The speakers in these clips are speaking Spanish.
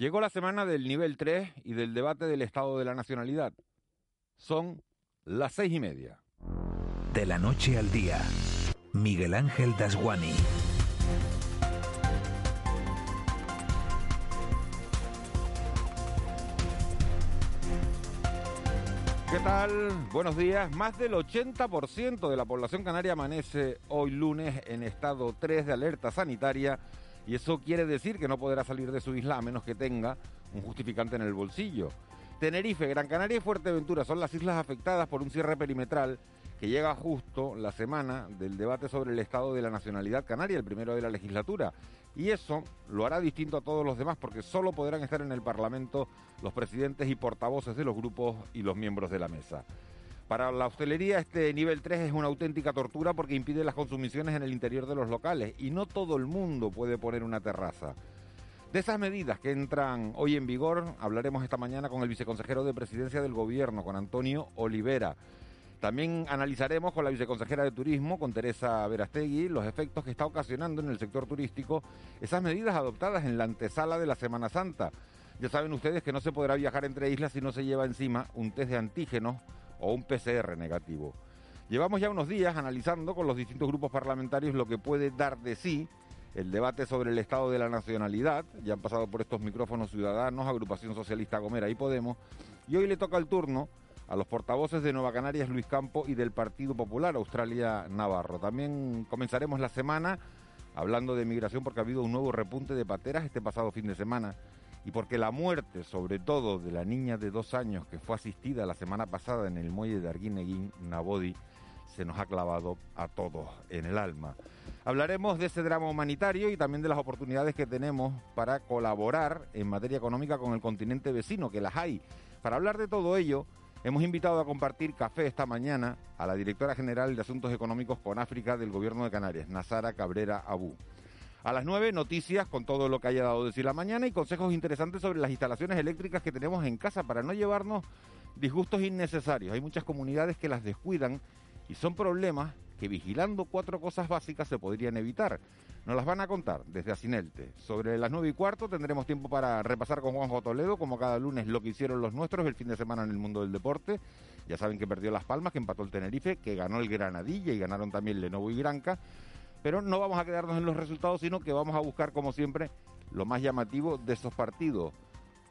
Llegó la semana del nivel 3 y del debate del Estado de la Nacionalidad. Son las seis y media. De la noche al día, Miguel Ángel Dasguani. ¿Qué tal? Buenos días. Más del 80% de la población canaria amanece hoy lunes en estado 3 de alerta sanitaria y eso quiere decir que no podrá salir de su isla a menos que tenga un justificante en el bolsillo. Tenerife, Gran Canaria y Fuerteventura son las islas afectadas por un cierre perimetral que llega justo la semana del debate sobre el estado de la nacionalidad canaria, el primero de la legislatura. Y eso lo hará distinto a todos los demás porque solo podrán estar en el Parlamento los presidentes y portavoces de los grupos y los miembros de la mesa. Para la hostelería este nivel 3 es una auténtica tortura porque impide las consumiciones en el interior de los locales y no todo el mundo puede poner una terraza. De esas medidas que entran hoy en vigor hablaremos esta mañana con el viceconsejero de presidencia del gobierno, con Antonio Olivera. También analizaremos con la viceconsejera de Turismo, con Teresa Verastegui, los efectos que está ocasionando en el sector turístico esas medidas adoptadas en la antesala de la Semana Santa. Ya saben ustedes que no se podrá viajar entre islas si no se lleva encima un test de antígenos o un PCR negativo. Llevamos ya unos días analizando con los distintos grupos parlamentarios lo que puede dar de sí el debate sobre el estado de la nacionalidad. Ya han pasado por estos micrófonos ciudadanos, Agrupación Socialista Gomera y Podemos. Y hoy le toca el turno a los portavoces de Nueva Canarias, Luis Campo, y del Partido Popular, Australia Navarro. También comenzaremos la semana hablando de migración porque ha habido un nuevo repunte de pateras este pasado fin de semana y porque la muerte, sobre todo de la niña de dos años que fue asistida la semana pasada en el muelle de Arguineguín, Nabodi, se nos ha clavado a todos en el alma. Hablaremos de ese drama humanitario y también de las oportunidades que tenemos para colaborar en materia económica con el continente vecino, que las hay. Para hablar de todo ello, Hemos invitado a compartir café esta mañana a la directora general de Asuntos Económicos con África del Gobierno de Canarias, Nazara Cabrera Abú. A las nueve, noticias con todo lo que haya dado de la mañana y consejos interesantes sobre las instalaciones eléctricas que tenemos en casa para no llevarnos disgustos innecesarios. Hay muchas comunidades que las descuidan y son problemas que vigilando cuatro cosas básicas se podrían evitar. Nos las van a contar desde Asinelte. Sobre las nueve y cuarto tendremos tiempo para repasar con Juanjo Toledo, como cada lunes, lo que hicieron los nuestros el fin de semana en el mundo del deporte. Ya saben que perdió Las Palmas, que empató el Tenerife, que ganó el Granadilla y ganaron también Lenovo y Granca. Pero no vamos a quedarnos en los resultados, sino que vamos a buscar, como siempre, lo más llamativo de esos partidos.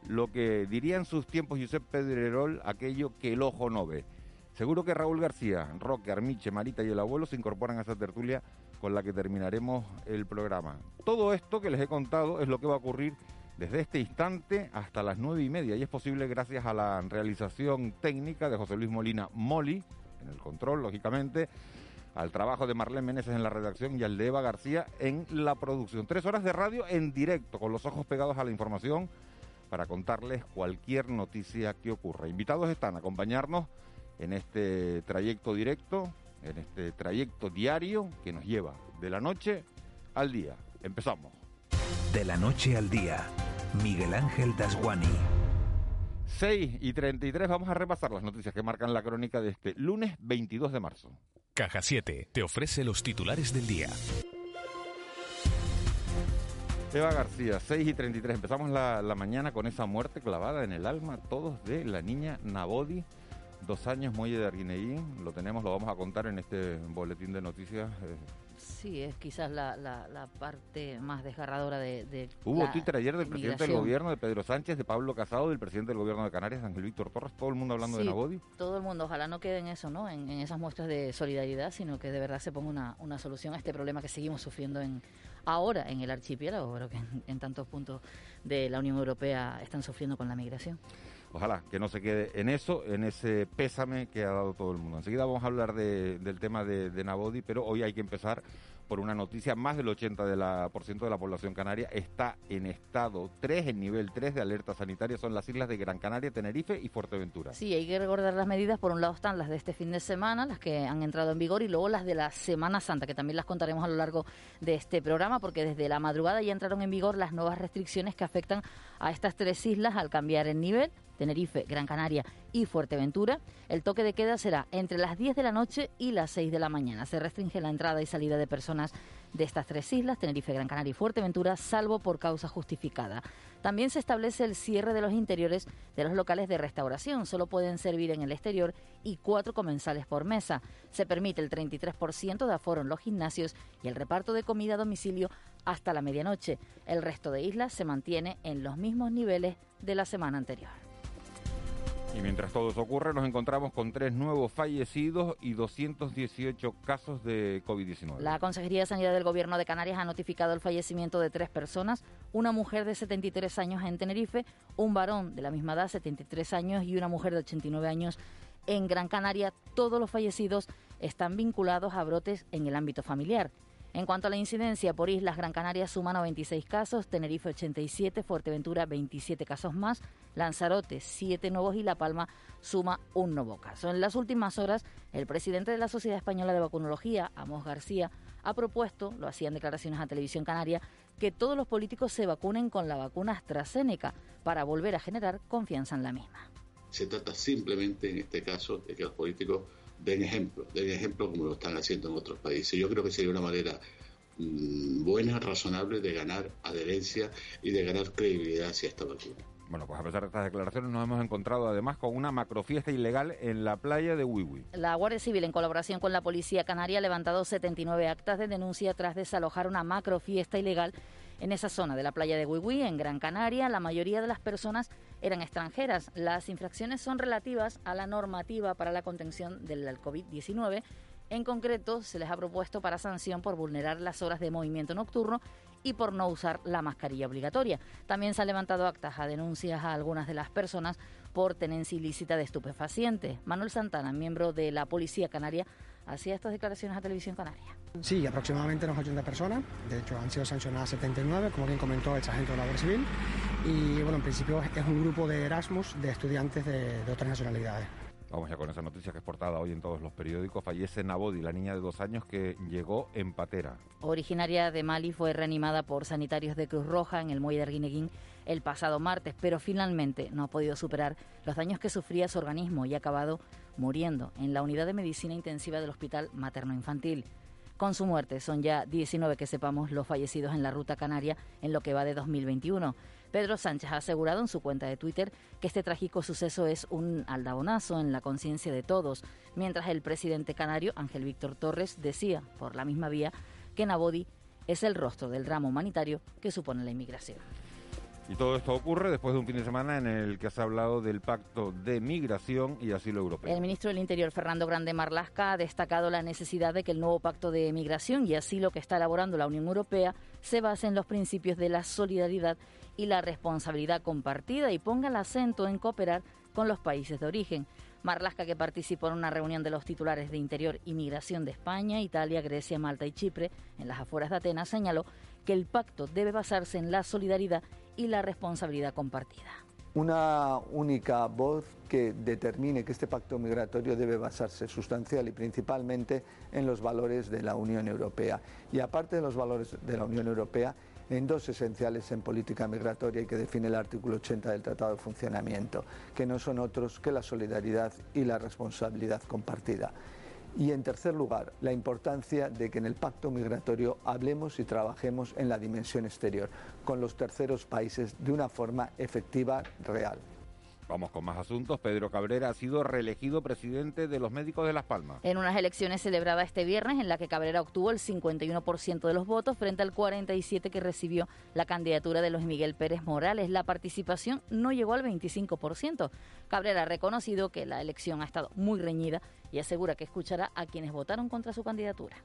Lo que diría en sus tiempos Josep Pedrerol, aquello que el ojo no ve. Seguro que Raúl García, Roque, Armiche, Marita y el abuelo se incorporan a esa tertulia con la que terminaremos el programa. Todo esto que les he contado es lo que va a ocurrir desde este instante hasta las nueve y media y es posible gracias a la realización técnica de José Luis Molina Moli, en el control, lógicamente, al trabajo de Marlene Meneses en la redacción y al de Eva García en la producción. Tres horas de radio en directo, con los ojos pegados a la información, para contarles cualquier noticia que ocurra. Invitados están a acompañarnos en este trayecto directo en este trayecto diario que nos lleva de la noche al día. Empezamos. De la noche al día, Miguel Ángel Dasguani. 6 y 33 vamos a repasar las noticias que marcan la crónica de este lunes 22 de marzo. Caja 7 te ofrece los titulares del día. Eva García, 6 y 33. Empezamos la, mañana con esa muerte clavada en el alma, todos de la niña Nabodi, dos años, Muelle de Arguineguín, lo tenemos, lo vamos a contar en este boletín de noticias. Sí, es quizás la, la, parte más desgarradora de... Hubo Twitter ayer del presidente del gobierno, de Pedro Sánchez, de Pablo Casado, del presidente del gobierno de Canarias, Ángel Víctor Torres, todo el mundo hablando de Nabodi. todo el mundo, ojalá no quede en eso, ¿no? En, esas muestras de solidaridad, sino que de verdad se ponga una, una solución a este problema que seguimos sufriendo en ahora en el archipiélago, pero que en tantos puntos de la Unión Europea están sufriendo con la migración. Ojalá que no se quede en eso, en ese pésame que ha dado todo el mundo. Enseguida vamos a hablar del tema de, de Nabodi, pero hoy hay que empezar por una noticia, más del 80% de la, por ciento de la población canaria está en estado 3, en nivel 3 de alerta sanitaria, son las islas de Gran Canaria, Tenerife y Fuerteventura. Sí, hay que recordar las medidas, por un lado están las de este fin de semana, las que han entrado en vigor, y luego las de la Semana Santa, que también las contaremos a lo largo de este programa, porque desde la madrugada ya entraron en vigor las nuevas restricciones que afectan a estas tres islas al cambiar el nivel. Tenerife, Gran Canaria y Fuerteventura, el toque de queda será entre las 10 de la noche y las 6 de la mañana. Se restringe la entrada y salida de personas de estas tres islas, Tenerife, Gran Canaria y Fuerteventura, salvo por causa justificada. También se establece el cierre de los interiores de los locales de restauración. Solo pueden servir en el exterior y cuatro comensales por mesa. Se permite el 33% de aforo en los gimnasios y el reparto de comida a domicilio hasta la medianoche. El resto de islas se mantiene en los mismos niveles de la semana anterior. Y mientras todo eso ocurre, nos encontramos con tres nuevos fallecidos y 218 casos de COVID-19. La Consejería de Sanidad del Gobierno de Canarias ha notificado el fallecimiento de tres personas, una mujer de 73 años en Tenerife, un varón de la misma edad, 73 años, y una mujer de 89 años en Gran Canaria. Todos los fallecidos están vinculados a brotes en el ámbito familiar. En cuanto a la incidencia por islas, Gran Canaria suma 96 casos, Tenerife 87, Fuerteventura 27 casos más, Lanzarote 7 nuevos y La Palma suma un nuevo caso. En las últimas horas, el presidente de la Sociedad Española de Vacunología, Amos García, ha propuesto, lo hacía en declaraciones a Televisión Canaria, que todos los políticos se vacunen con la vacuna AstraZeneca para volver a generar confianza en la misma. Se trata simplemente, en este caso, de que los políticos den ejemplo, den ejemplo como lo están haciendo en otros países. Yo creo que sería una manera mm, buena, razonable de ganar adherencia y de ganar credibilidad hacia esta vacuna. Bueno, pues a pesar de estas declaraciones nos hemos encontrado además con una macrofiesta ilegal en la playa de Wiwi. La Guardia Civil, en colaboración con la Policía Canaria, ha levantado 79 actas de denuncia tras desalojar una macrofiesta ilegal en esa zona de la playa de Wiwi, en Gran Canaria. La mayoría de las personas eran extranjeras. Las infracciones son relativas a la normativa para la contención del COVID-19. En concreto, se les ha propuesto para sanción por vulnerar las horas de movimiento nocturno y por no usar la mascarilla obligatoria. También se han levantado actas a denuncias a algunas de las personas por tenencia ilícita de estupefacientes. Manuel Santana, miembro de la Policía Canaria, hacía estas declaraciones a Televisión Canaria. Sí, aproximadamente unas 80 personas. De hecho, han sido sancionadas 79, como bien comentó el sargento de la Guardia Civil. Y bueno, en principio es un grupo de Erasmus de estudiantes de, de otras nacionalidades. Vamos ya con esa noticia que es portada hoy en todos los periódicos. Fallece Nabodi, la niña de dos años que llegó en patera. Originaria de Mali, fue reanimada por sanitarios de Cruz Roja en el muelle de Arguineguín el pasado martes, pero finalmente no ha podido superar los daños que sufría su organismo y ha acabado muriendo en la unidad de medicina intensiva del Hospital Materno Infantil. Con su muerte son ya 19 que sepamos los fallecidos en la ruta canaria en lo que va de 2021. Pedro Sánchez ha asegurado en su cuenta de Twitter que este trágico suceso es un aldabonazo en la conciencia de todos, mientras el presidente canario, Ángel Víctor Torres, decía, por la misma vía, que Nabodi es el rostro del drama humanitario que supone la inmigración. Y todo esto ocurre después de un fin de semana en el que se ha hablado del pacto de migración y asilo europeo. El ministro del Interior, Fernando Grande Marlasca, ha destacado la necesidad de que el nuevo pacto de migración y asilo que está elaborando la Unión Europea se base en los principios de la solidaridad y la responsabilidad compartida y ponga el acento en cooperar con los países de origen. Marlasca, que participó en una reunión de los titulares de Interior y Migración de España, Italia, Grecia, Malta y Chipre, en las afueras de Atenas, señaló que el pacto debe basarse en la solidaridad y la responsabilidad compartida. Una única voz que determine que este pacto migratorio debe basarse sustancial y principalmente en los valores de la Unión Europea. Y aparte de los valores de la Unión Europea, en dos esenciales en política migratoria y que define el artículo 80 del Tratado de Funcionamiento, que no son otros que la solidaridad y la responsabilidad compartida. Y en tercer lugar, la importancia de que en el pacto migratorio hablemos y trabajemos en la dimensión exterior, con los terceros países de una forma efectiva, real. Vamos con más asuntos. Pedro Cabrera ha sido reelegido presidente de los médicos de Las Palmas. En unas elecciones celebradas este viernes en la que Cabrera obtuvo el 51% de los votos frente al 47% que recibió la candidatura de los Miguel Pérez Morales. La participación no llegó al 25%. Cabrera ha reconocido que la elección ha estado muy reñida y asegura que escuchará a quienes votaron contra su candidatura.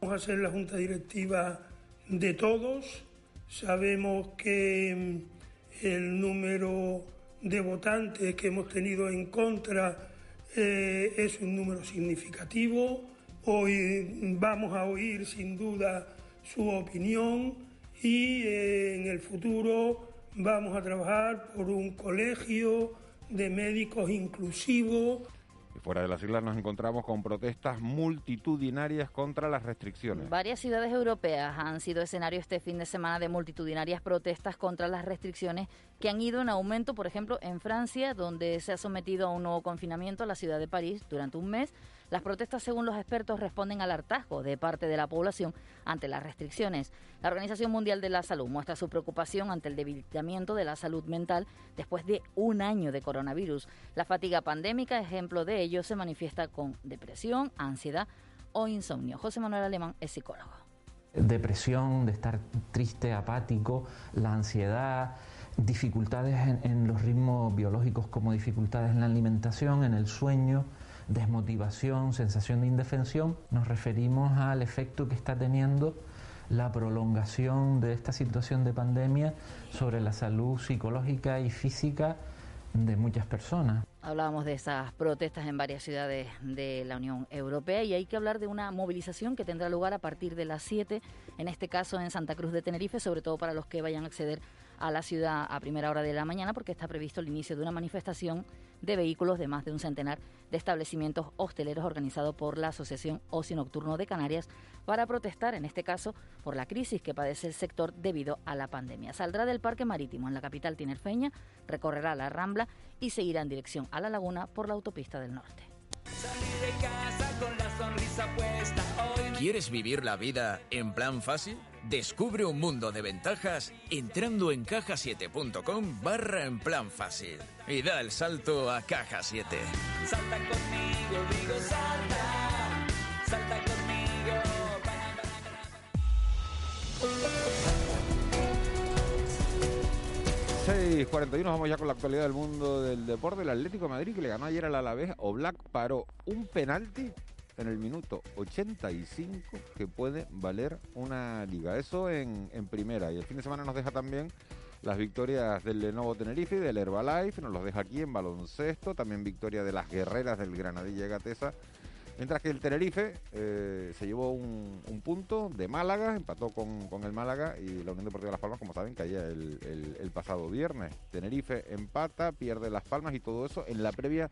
Vamos a ser la junta directiva de todos. Sabemos que mm, el número de votantes que hemos tenido en contra eh, es un número significativo. Hoy vamos a oír sin duda su opinión y eh, en el futuro vamos a trabajar por un colegio de médicos inclusivos fuera de las islas nos encontramos con protestas multitudinarias contra las restricciones. Varias ciudades europeas han sido escenario este fin de semana de multitudinarias protestas contra las restricciones que han ido en aumento, por ejemplo, en Francia, donde se ha sometido a un nuevo confinamiento a la ciudad de París durante un mes las protestas, según los expertos, responden al hartazgo de parte de la población ante las restricciones. La Organización Mundial de la Salud muestra su preocupación ante el debilitamiento de la salud mental después de un año de coronavirus. La fatiga pandémica, ejemplo de ello, se manifiesta con depresión, ansiedad o insomnio. José Manuel Alemán es psicólogo. Depresión, de estar triste, apático, la ansiedad, dificultades en, en los ritmos biológicos como dificultades en la alimentación, en el sueño desmotivación, sensación de indefensión, nos referimos al efecto que está teniendo la prolongación de esta situación de pandemia sobre la salud psicológica y física de muchas personas. Hablábamos de esas protestas en varias ciudades de la Unión Europea y hay que hablar de una movilización que tendrá lugar a partir de las 7, en este caso en Santa Cruz de Tenerife, sobre todo para los que vayan a acceder a la ciudad a primera hora de la mañana, porque está previsto el inicio de una manifestación de vehículos de más de un centenar de establecimientos hosteleros organizados por la Asociación Ocio Nocturno de Canarias para protestar, en este caso, por la crisis que padece el sector debido a la pandemia. Saldrá del Parque Marítimo en la capital tinerfeña, recorrerá la Rambla y seguirá en dirección a la laguna por la autopista del norte. ¿Quieres vivir la vida en plan fácil? Descubre un mundo de ventajas entrando en cajasiete.com barra en plan fácil y da el salto a Caja 7. Salta conmigo, digo salta, salta conmigo. 6.41, vamos ya con la actualidad del mundo del deporte. El Atlético de Madrid que le ganó ayer al Alavés, o Black paró un penalti en el minuto 85 que puede valer una liga. Eso en, primera. Y el fin de semana nos deja también las victorias del Lenovo Tenerife y del Herbalife. Nos los deja aquí en baloncesto. También victoria de las guerreras del Granadilla Gatesa. Mientras que el Tenerife eh, se llevó un, punto de Málaga, empató con, el Málaga y la Unión Deportiva Las Palmas, como saben, caía el, el pasado viernes. Tenerife empata, pierde Las Palmas y todo eso en la previa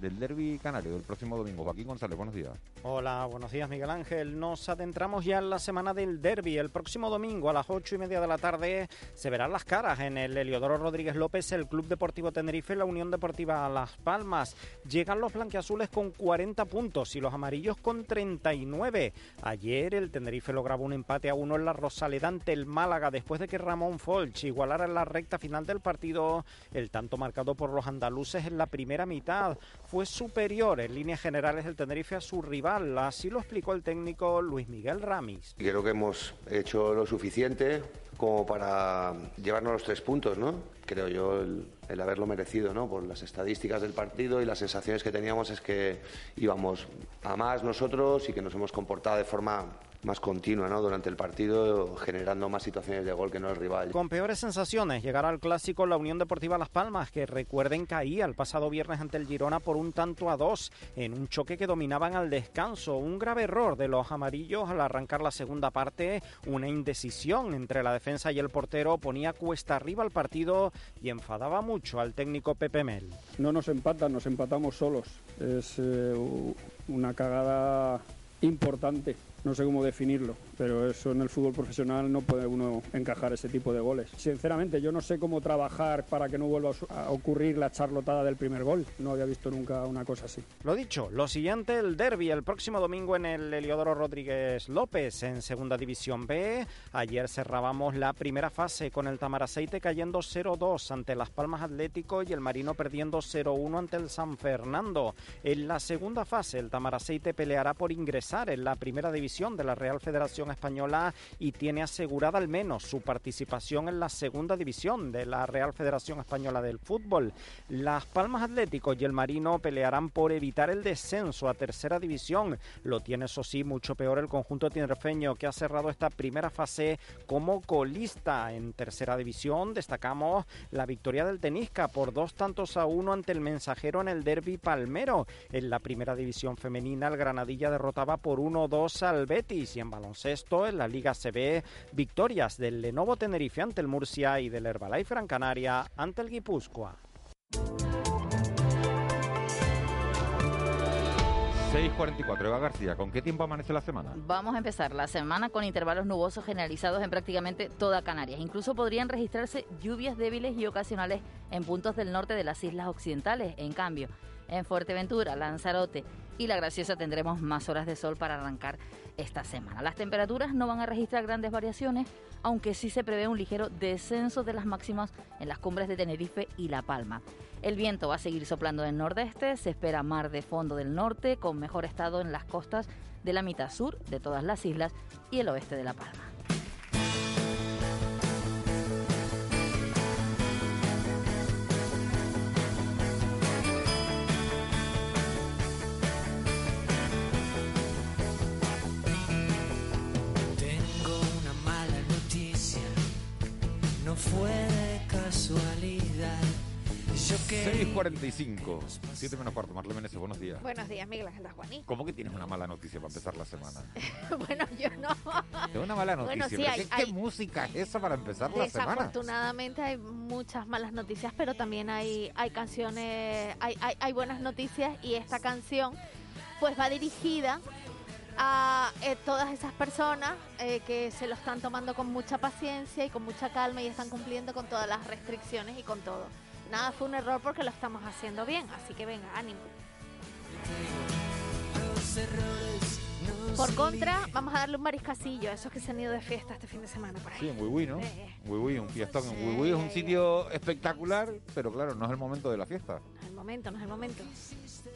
del Derby Canario del próximo domingo. Joaquín González, buenos días. Hola, buenos días Miguel Ángel. Nos adentramos ya en la semana del Derby. El próximo domingo a las ocho y media de la tarde se verán las caras en el Heliodoro Rodríguez López, el Club Deportivo Tenerife, la Unión Deportiva Las Palmas. Llegan los blanquiazules con 40 puntos y los amarillos con 39. Ayer el Tenerife lograba un empate a uno en la Rosaleda ante el Málaga después de que Ramón Folch igualara en la recta final del partido el tanto marcado por los andaluces en la primera mitad fue superior en líneas generales el Tenerife a su rival. Así lo explicó el técnico Luis Miguel Ramis. Creo que hemos hecho lo suficiente como para llevarnos los tres puntos, ¿no? Creo yo el, haberlo merecido, ¿no? Por las estadísticas del partido y las sensaciones que teníamos es que íbamos a más nosotros y que nos hemos comportado de forma más continua ¿no? durante el partido, generando más situaciones de gol que no el rival. Con peores sensaciones llegará al clásico la Unión Deportiva Las Palmas, que recuerden caía el pasado viernes ante el Girona por un tanto a dos, en un choque que dominaban al descanso. Un grave error de los amarillos al arrancar la segunda parte, una indecisión entre la defensa y el portero ponía cuesta arriba al partido y enfadaba mucho al técnico Pepe Mel. No nos empatan, nos empatamos solos. Es eh, una cagada importante no sé cómo definirlo, pero eso en el fútbol profesional no puede uno encajar ese tipo de goles. Sinceramente, yo no sé cómo trabajar para que no vuelva a ocurrir la charlotada del primer gol. No había visto nunca una cosa así. Lo dicho, lo siguiente, el derby el próximo domingo en el Heliodoro Rodríguez López en Segunda División B. Ayer cerrábamos la primera fase con el Tamaraceite cayendo 0-2 ante Las Palmas Atlético y el Marino perdiendo 0-1 ante el San Fernando. En la segunda fase, el Tamaraceite peleará por ingresar en la primera división de la Real Federación Española y tiene asegurada al menos su participación en la segunda división de la Real Federación Española del Fútbol. Las Palmas Atléticos y el Marino pelearán por evitar el descenso a tercera división. Lo tiene, eso sí, mucho peor el conjunto tinerfeño que ha cerrado esta primera fase como colista en tercera división. Destacamos la victoria del Tenisca por dos tantos a uno ante el mensajero en el derby palmero. En la primera división femenina, el Granadilla derrotaba por 1-2 al Betis y en baloncesto, en la Liga CB, victorias del Lenovo Tenerife ante el Murcia y del Herbalife Gran Canaria ante el Guipúzcoa. 6.44, Eva García, ¿con qué tiempo amanece la semana? Vamos a empezar la semana con intervalos nubosos generalizados en prácticamente toda Canarias. Incluso podrían registrarse lluvias débiles y ocasionales en puntos del norte de las islas occidentales. En cambio, en Fuerteventura, Lanzarote y La Graciosa tendremos más horas de sol para arrancar esta semana. Las temperaturas no van a registrar grandes variaciones, aunque sí se prevé un ligero descenso de las máximas en las cumbres de Tenerife y La Palma. El viento va a seguir soplando del nordeste, se espera mar de fondo del norte, con mejor estado en las costas de la mitad sur de todas las islas y el oeste de La Palma. 6.45, 7 menos cuarto, Marlene Meneses, buenos días. Buenos días, Miguel Ángel Juaní. ¿Cómo que tienes una mala noticia para empezar la semana? bueno, yo no. Tengo una mala noticia. Bueno, sí, pero hay- ¿qué, música es esa para empezar la semana? Desafortunadamente hay muchas malas noticias, pero también hay, hay canciones, hay, hay, hay buenas noticias y esta canción pues va dirigida a eh, todas esas personas eh, que se lo están tomando con mucha paciencia y con mucha calma y están cumpliendo con todas las restricciones y con todo. Nada fue un error porque lo estamos haciendo bien, así que venga, ánimo. Por contra, vamos a darle un mariscasillo a esos que se han ido de fiesta este fin de semana por ahí. Sí, en Wiwi, ¿no? Wiwi, un fiestón en Wiwi es un sitio espectacular, pero claro, no es el momento de la fiesta. Momento, no es el momento.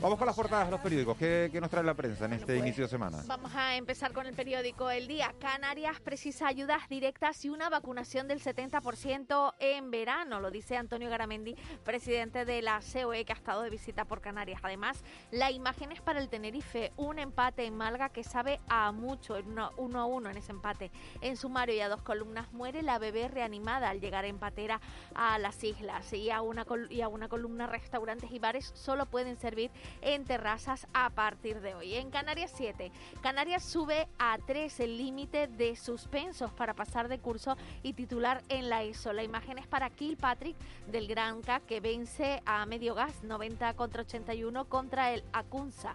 Vamos con las portadas de los periódicos. ¿Qué, qué nos trae la prensa en este pues, inicio de semana? Vamos a empezar con el periódico El Día. Canarias precisa ayudas directas y una vacunación del 70% en verano, lo dice Antonio Garamendi, presidente de la COE que ha estado de visita por Canarias. Además, la imagen es para el Tenerife, un empate en Malga que sabe a mucho, en uno, uno a uno en ese empate. En sumario y a dos columnas muere la bebé reanimada al llegar empatera a las islas y a una, y a una columna restaurantes y bares solo pueden servir en terrazas a partir de hoy. En Canarias 7, Canarias sube a 3 el límite de suspensos para pasar de curso y titular en la ESO. La imagen es para Kilpatrick del Granca que vence a medio gas 90 contra 81 contra el Acunza.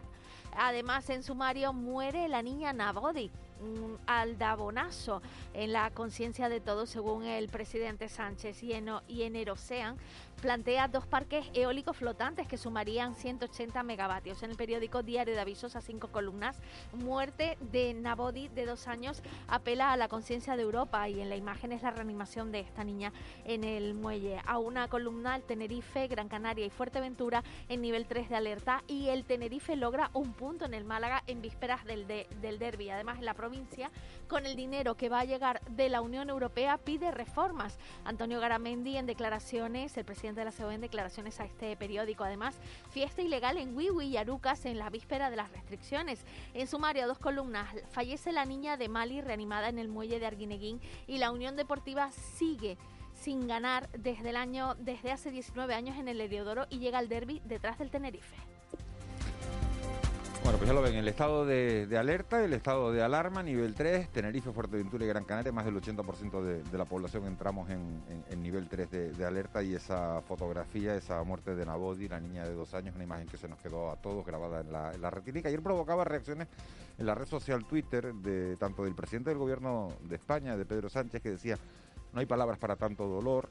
Además, en sumario muere la niña Nabodi, un aldabonazo en la conciencia de todos, según el presidente Sánchez. Y en, y en plantea dos parques eólicos flotantes que sumarían 180 megavatios. En el periódico Diario de Avisos a cinco columnas, muerte de Nabodi de dos años apela a la conciencia de Europa y en la imagen es la reanimación de esta niña en el muelle. A una columna el Tenerife, Gran Canaria y Fuerteventura en nivel 3 de alerta y el Tenerife logra un punto en el Málaga en vísperas del, de- del derby. Además, en la provincia, con el dinero que va a llegar de la Unión Europea, pide reformas. Antonio Garamendi en declaraciones, el presidente de la COE en declaraciones a este periódico. Además, fiesta ilegal en Wiwi y Arucas en la víspera de las restricciones. En sumario, dos columnas. Fallece la niña de Mali reanimada en el muelle de Arguineguín y la Unión Deportiva sigue sin ganar desde el año desde hace 19 años en el Heliodoro y llega al derby detrás del Tenerife. Bueno, pues ya lo ven, el estado de, alerta, el estado de alarma, nivel 3, Tenerife, Fuerteventura y Gran Canaria, más del 80% de, de la población entramos en, nivel 3 de, de alerta y esa fotografía, esa muerte de Nabodi, la niña de dos años, una imagen que se nos quedó a todos grabada en la, en la retínica. Ayer provocaba reacciones en la red social Twitter de tanto del presidente del gobierno de España, de Pedro Sánchez, que decía, no hay palabras para tanto dolor.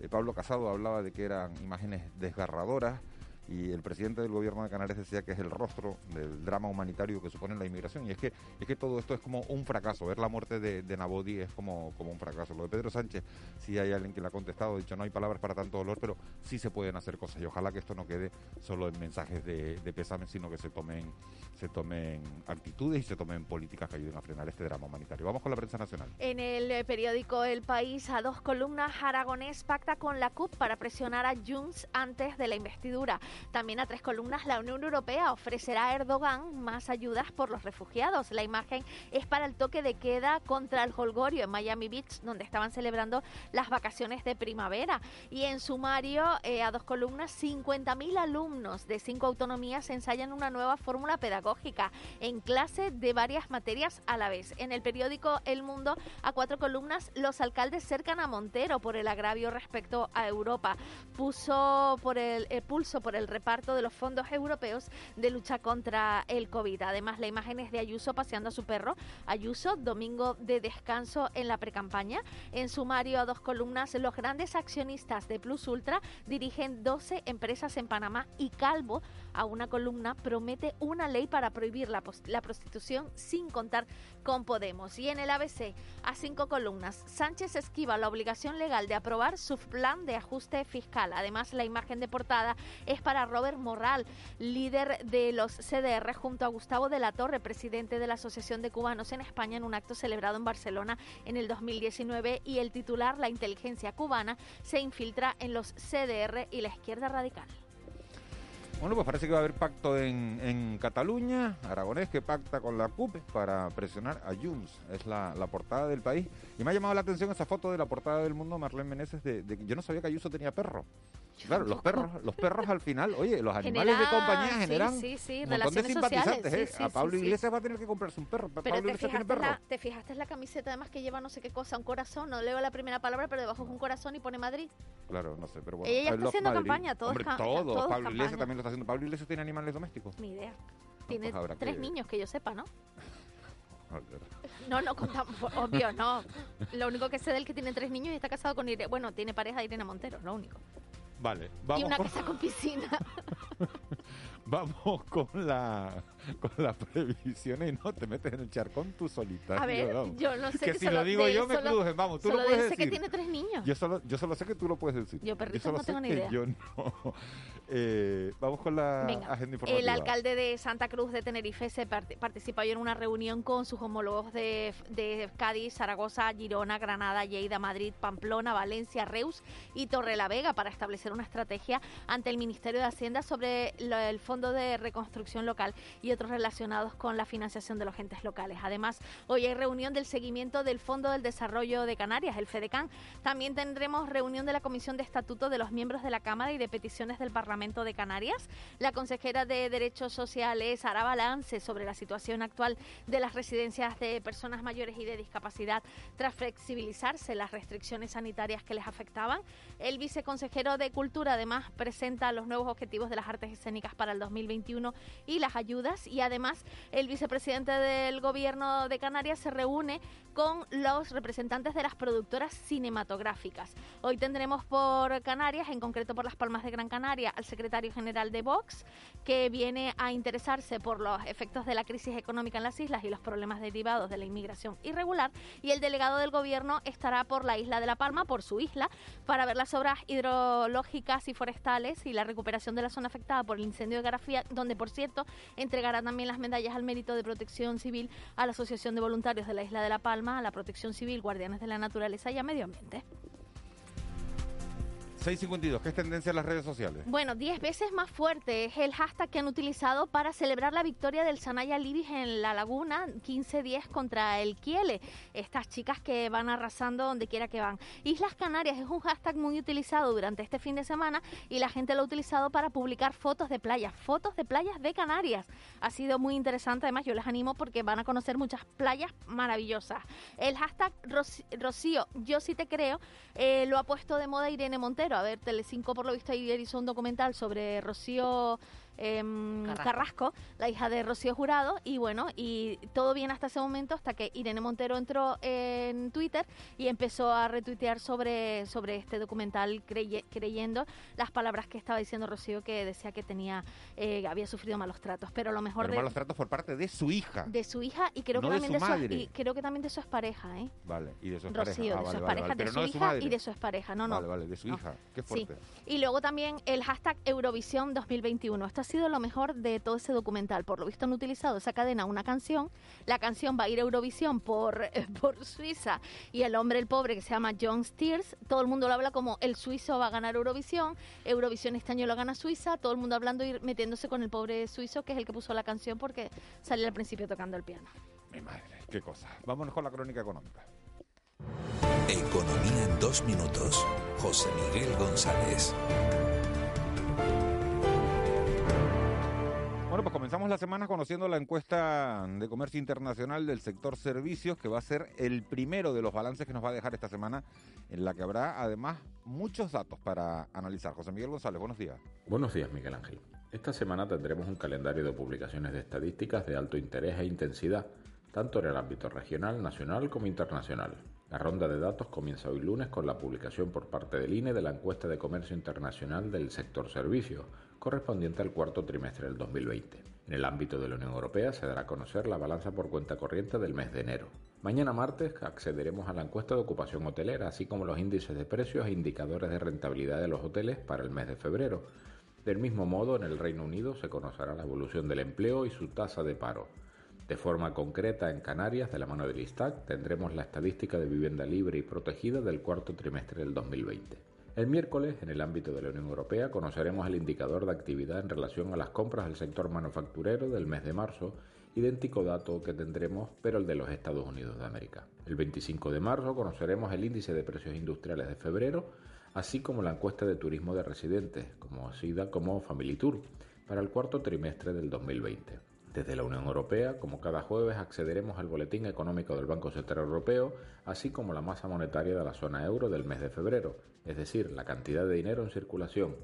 Eh, Pablo Casado hablaba de que eran imágenes desgarradoras. Y el presidente del gobierno de Canarias decía que es el rostro del drama humanitario que supone la inmigración. Y es que, es que todo esto es como un fracaso. Ver la muerte de, de Nabodi es como, como un fracaso. Lo de Pedro Sánchez, sí hay alguien que le ha contestado, dicho no hay palabras para tanto dolor, pero sí se pueden hacer cosas. Y ojalá que esto no quede solo en mensajes de, de pésame, sino que se tomen, se tomen actitudes y se tomen políticas que ayuden a frenar este drama humanitario. Vamos con la prensa nacional. En el eh, periódico El País, a dos columnas, Aragonés pacta con la CUP para presionar a Junts antes de la investidura. También a tres columnas, la Unión Europea ofrecerá a Erdogan más ayudas por los refugiados. La imagen es para el toque de queda contra el holgorio en Miami Beach, donde estaban celebrando las vacaciones de primavera. Y en sumario, eh, a dos columnas, 50.000 alumnos de cinco autonomías ensayan una nueva fórmula pedagógica en clase de varias materias a la vez. En el periódico El Mundo, a cuatro columnas, los alcaldes cercan a Montero por el agravio respecto a Europa. Puso por el, el pulso por el reparto de los fondos europeos de lucha contra el COVID. Además, la imagen es de Ayuso paseando a su perro. Ayuso, domingo de descanso en la precampaña. En sumario a dos columnas, los grandes accionistas de Plus Ultra dirigen 12 empresas en Panamá y Calvo, a una columna, promete una ley para prohibir la, la prostitución sin contar con Podemos. Y en el ABC, a cinco columnas, Sánchez esquiva la obligación legal de aprobar su plan de ajuste fiscal. Además, la imagen de portada es para Robert Morral, líder de los CDR, junto a Gustavo de la Torre, presidente de la Asociación de Cubanos en España, en un acto celebrado en Barcelona en el 2019. Y el titular, la inteligencia cubana, se infiltra en los CDR y la izquierda radical. Bueno, pues parece que va a haber pacto en, Cataluña, Aragonés que pacta con la CUP para presionar a Junts, es la, portada del país. Y me ha llamado la atención esa foto de la portada del mundo, Marlene Meneses, de que yo no sabía que Ayuso tenía perro. Claro, los perros, los perros al final, oye, los animales de compañía sí, generan sí, sí, un montón de simpatizantes, sociales, ¿eh? sí, a sí, Pablo sí, sí. Iglesias va a tener que comprarse un perro. Pero Pablo te Iglesias tiene perro. la, te fijaste en la camiseta además que lleva no sé qué cosa, un corazón, no leo la primera palabra, pero debajo es un corazón y pone Madrid. Claro, no sé, pero bueno. Ella ya I está haciendo Madrid. campaña, todo es Hombre, ca- todo. todo es Pablo Iglesias también lo está haciendo. Pablo Iglesias tiene animales domésticos. Ni idea. Tiene pues tres que- niños que yo sepa, ¿no? No, no contamos, obvio, no. Lo único que sé del que tiene tres niños y está casado con Irene, bueno, tiene pareja Irene Montero, lo único. Vale, y vamos una con, casa con piscina. vamos con la con las previsiones y no te metes en el charcón tú solita. A ver, yo no sé que que si lo digo yo me solo- crujen, vamos, tú solo lo de puedes ese que decir. tiene tres niños. Yo solo, yo solo sé que tú lo puedes decir. Yo perritos solo no tengo ni idea. Yo no. Eh, vamos con la Venga, agenda informativa. El alcalde de Santa Cruz de Tenerife se part- participa hoy en una reunión con sus homólogos de, de Cádiz, Zaragoza, Girona, Granada, Lleida, Madrid, Pamplona, Valencia, Reus y Torrelavega para establecer una estrategia ante el Ministerio de Hacienda sobre lo- el Fondo de Reconstrucción Local y otros relacionados con la financiación de los entes locales. Además, hoy hay reunión del seguimiento del Fondo del Desarrollo de Canarias, el FEDECAN. También tendremos reunión de la Comisión de Estatuto de los miembros de la Cámara y de Peticiones del Parlamento de Canarias. La consejera de Derechos Sociales hará balance sobre la situación actual de las residencias de personas mayores y de discapacidad tras flexibilizarse las restricciones sanitarias que les afectaban. El viceconsejero de Cultura además presenta los nuevos objetivos de las artes escénicas para el 2021 y las ayudas y además el vicepresidente del gobierno de Canarias se reúne con los representantes de las productoras cinematográficas. Hoy tendremos por Canarias, en concreto por Las Palmas de Gran Canaria, al secretario general de Vox, que viene a interesarse por los efectos de la crisis económica en las islas y los problemas derivados de la inmigración irregular. Y el delegado del gobierno estará por la isla de La Palma, por su isla, para ver las obras hidrológicas y forestales y la recuperación de la zona afectada por el incendio de Donde, por cierto, entregará también las medallas al mérito de protección civil a la Asociación de Voluntarios de la Isla de La Palma, a la Protección Civil, Guardianes de la Naturaleza y a Medio Ambiente. 652, ¿qué es tendencia en las redes sociales? Bueno, 10 veces más fuerte es el hashtag que han utilizado para celebrar la victoria del Sanaya Libis en La Laguna 15-10 contra el Kiele. Estas chicas que van arrasando donde quiera que van. Islas Canarias es un hashtag muy utilizado durante este fin de semana y la gente lo ha utilizado para publicar fotos de playas, fotos de playas de Canarias. Ha sido muy interesante, además yo les animo porque van a conocer muchas playas maravillosas. El hashtag Rocío, yo sí te creo, eh, lo ha puesto de moda Irene Montero. A ver, Telecinco por lo visto ayer hizo un documental sobre Rocío em, Carrasco. Carrasco, la hija de Rocío Jurado, y bueno, y todo bien hasta ese momento, hasta que Irene Montero entró en Twitter y empezó a retuitear sobre, sobre este documental creye- creyendo las palabras que estaba diciendo Rocío, que decía que tenía eh, había sufrido malos tratos, pero lo mejor Pero de, malos tratos por parte de su hija. de su hija y creo No que de también su de su, madre. y creo que también de su expareja, ¿eh? Vale, y de su Rocío, expareja. de Ah, su vale, vale, expareja, vale, de pero su no de su hija madre. y de su expareja, no, no. Vale, vale, de su no. hija. Qué Sí. fuerte. Y luego también el hashtag Eurovisión 2021. Esto ha sido lo mejor de todo ese documental. Por lo visto han utilizado esa cadena una canción. La canción va a ir a Eurovisión por, por Suiza y el hombre, el pobre, que se llama John Steers. Todo el mundo lo habla como el suizo va a ganar Eurovisión. Eurovisión este año lo gana Suiza. Todo el mundo hablando y metiéndose con el pobre suizo, que es el que puso la canción porque sale al principio tocando el piano. Mi madre, qué cosa. Vámonos con la crónica económica. Economía en dos minutos. José Miguel González. Bueno, pues comenzamos la semana conociendo la encuesta de comercio internacional del sector servicios, que va a ser el primero de los balances que nos va a dejar esta semana, en la que habrá además muchos datos para analizar. José Miguel González, buenos días. Buenos días, Miguel Ángel. Esta semana tendremos un calendario de publicaciones de estadísticas de alto interés e intensidad, tanto en el ámbito regional, nacional como internacional. La ronda de datos comienza hoy lunes con la publicación por parte del INE de la encuesta de comercio internacional del sector servicios, correspondiente al cuarto trimestre del 2020. En el ámbito de la Unión Europea se dará a conocer la balanza por cuenta corriente del mes de enero. Mañana martes accederemos a la encuesta de ocupación hotelera, así como los índices de precios e indicadores de rentabilidad de los hoteles para el mes de febrero. Del mismo modo, en el Reino Unido se conocerá la evolución del empleo y su tasa de paro. De forma concreta, en Canarias, de la mano del ISTAC, tendremos la estadística de vivienda libre y protegida del cuarto trimestre del 2020. El miércoles, en el ámbito de la Unión Europea, conoceremos el indicador de actividad en relación a las compras del sector manufacturero del mes de marzo, idéntico dato que tendremos, pero el de los Estados Unidos de América. El 25 de marzo conoceremos el índice de precios industriales de febrero, así como la encuesta de turismo de residentes, conocida como Family Tour, para el cuarto trimestre del 2020. Desde la Unión Europea, como cada jueves, accederemos al boletín económico del Banco Central Europeo, así como la masa monetaria de la zona euro del mes de febrero, es decir, la cantidad de dinero en circulación.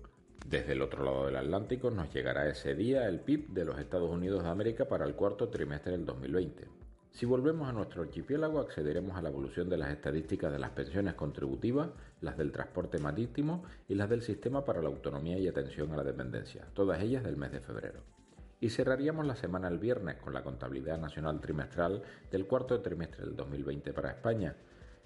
Desde el otro lado del Atlántico nos llegará ese día el PIB de los Estados Unidos de América para el cuarto trimestre del 2020. Si volvemos a nuestro archipiélago, accederemos a la evolución de las estadísticas de las pensiones contributivas, las del transporte marítimo y las del Sistema para la Autonomía y Atención a la Dependencia, todas ellas del mes de febrero. Y cerraríamos la semana el viernes con la contabilidad nacional trimestral del cuarto trimestre del 2020 para España,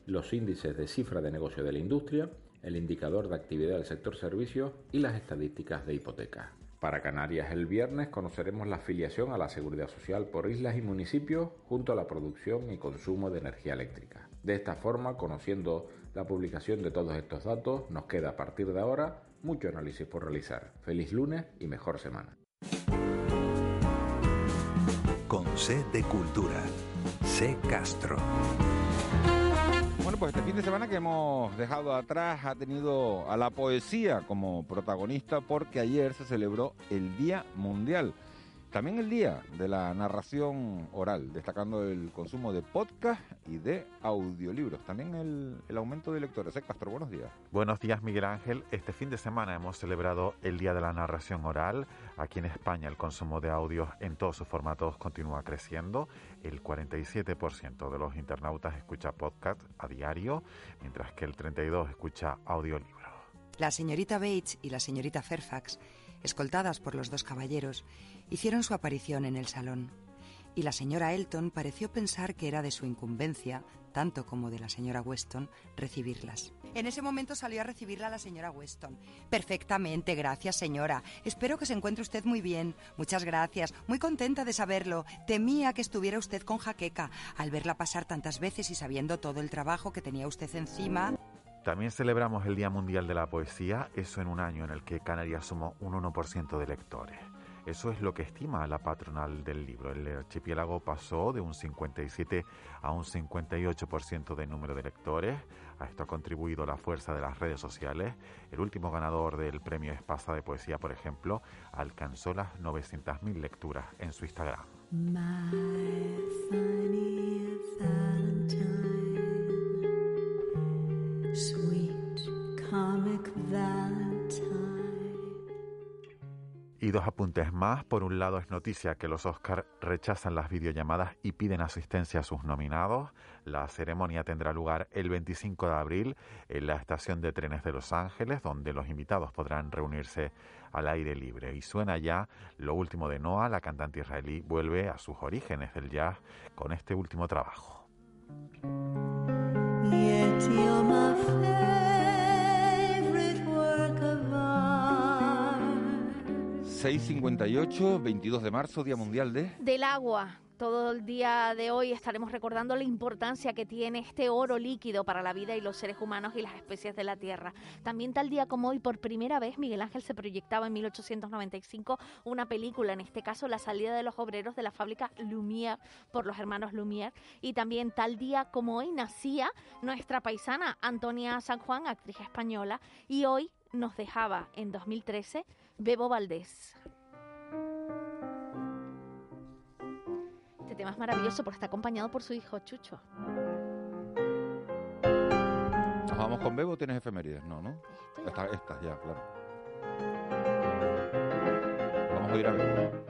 los índices de cifra de negocio de la industria, el indicador de actividad del sector servicios y las estadísticas de hipotecas. Para Canarias el viernes conoceremos la afiliación a la seguridad social por islas y municipios junto a la producción y consumo de energía eléctrica. De esta forma, conociendo la publicación de todos estos datos, nos queda a partir de ahora mucho análisis por realizar. Feliz lunes y mejor semana. C de Cultura. C Castro. Bueno, pues este fin de semana que hemos dejado atrás ha tenido a la poesía como protagonista porque ayer se celebró el Día Mundial. También el Día de la Narración Oral, destacando el consumo de podcast y de audiolibros. También el, el aumento de lectores. ¿Eh, Castro? Buenos días. Buenos días, Miguel Ángel. Este fin de semana hemos celebrado el Día de la Narración Oral. Aquí en España el consumo de audios en todos sus formatos continúa creciendo. El 47% de los internautas escucha podcast a diario, mientras que el 32% escucha audiolibros. La señorita Bates y la señorita Fairfax, escoltadas por los dos caballeros, hicieron su aparición en el salón. Y la señora Elton pareció pensar que era de su incumbencia, tanto como de la señora Weston, recibirlas. En ese momento salió a recibirla la señora Weston. Perfectamente, gracias, señora. Espero que se encuentre usted muy bien. Muchas gracias. Muy contenta de saberlo. Temía que estuviera usted con jaqueca. Al verla pasar tantas veces y sabiendo todo el trabajo que tenía usted encima. También celebramos el Día Mundial de la Poesía, eso en un año en el que Canarias sumó un 1% de lectores. Eso es lo que estima la patronal del libro. El archipiélago pasó de un 57 a un 58% de número de lectores. A esto ha contribuido la fuerza de las redes sociales. El último ganador del premio Espasa de Poesía, por ejemplo, alcanzó las 900.000 lecturas en su Instagram. My funny Y dos apuntes más. Por un lado, es noticia que los Oscar rechazan las videollamadas y piden asistencia a sus nominados. La ceremonia tendrá lugar el 25 de abril en la estación de trenes de Los Ángeles, donde los invitados podrán reunirse al aire libre. Y suena ya lo último de Noah, la cantante israelí, vuelve a sus orígenes del jazz con este último trabajo. 6.58, 22 de marzo, Día Mundial de... Del agua. Todo el día de hoy estaremos recordando la importancia que tiene este oro líquido para la vida y los seres humanos y las especies de la Tierra. También tal día como hoy, por primera vez, Miguel Ángel se proyectaba en 1895 una película, en este caso La salida de los obreros de la fábrica Lumière por los hermanos Lumière. Y también tal día como hoy nacía nuestra paisana Antonia San Juan, actriz española, y hoy nos dejaba en 2013 Bebo Valdés. Tema es maravilloso porque está acompañado por su hijo Chucho. ¿Nos vamos con Bebo o tienes efemérides? No, ¿no? Esta, esta, ya, claro. Vamos a ir a Bebo.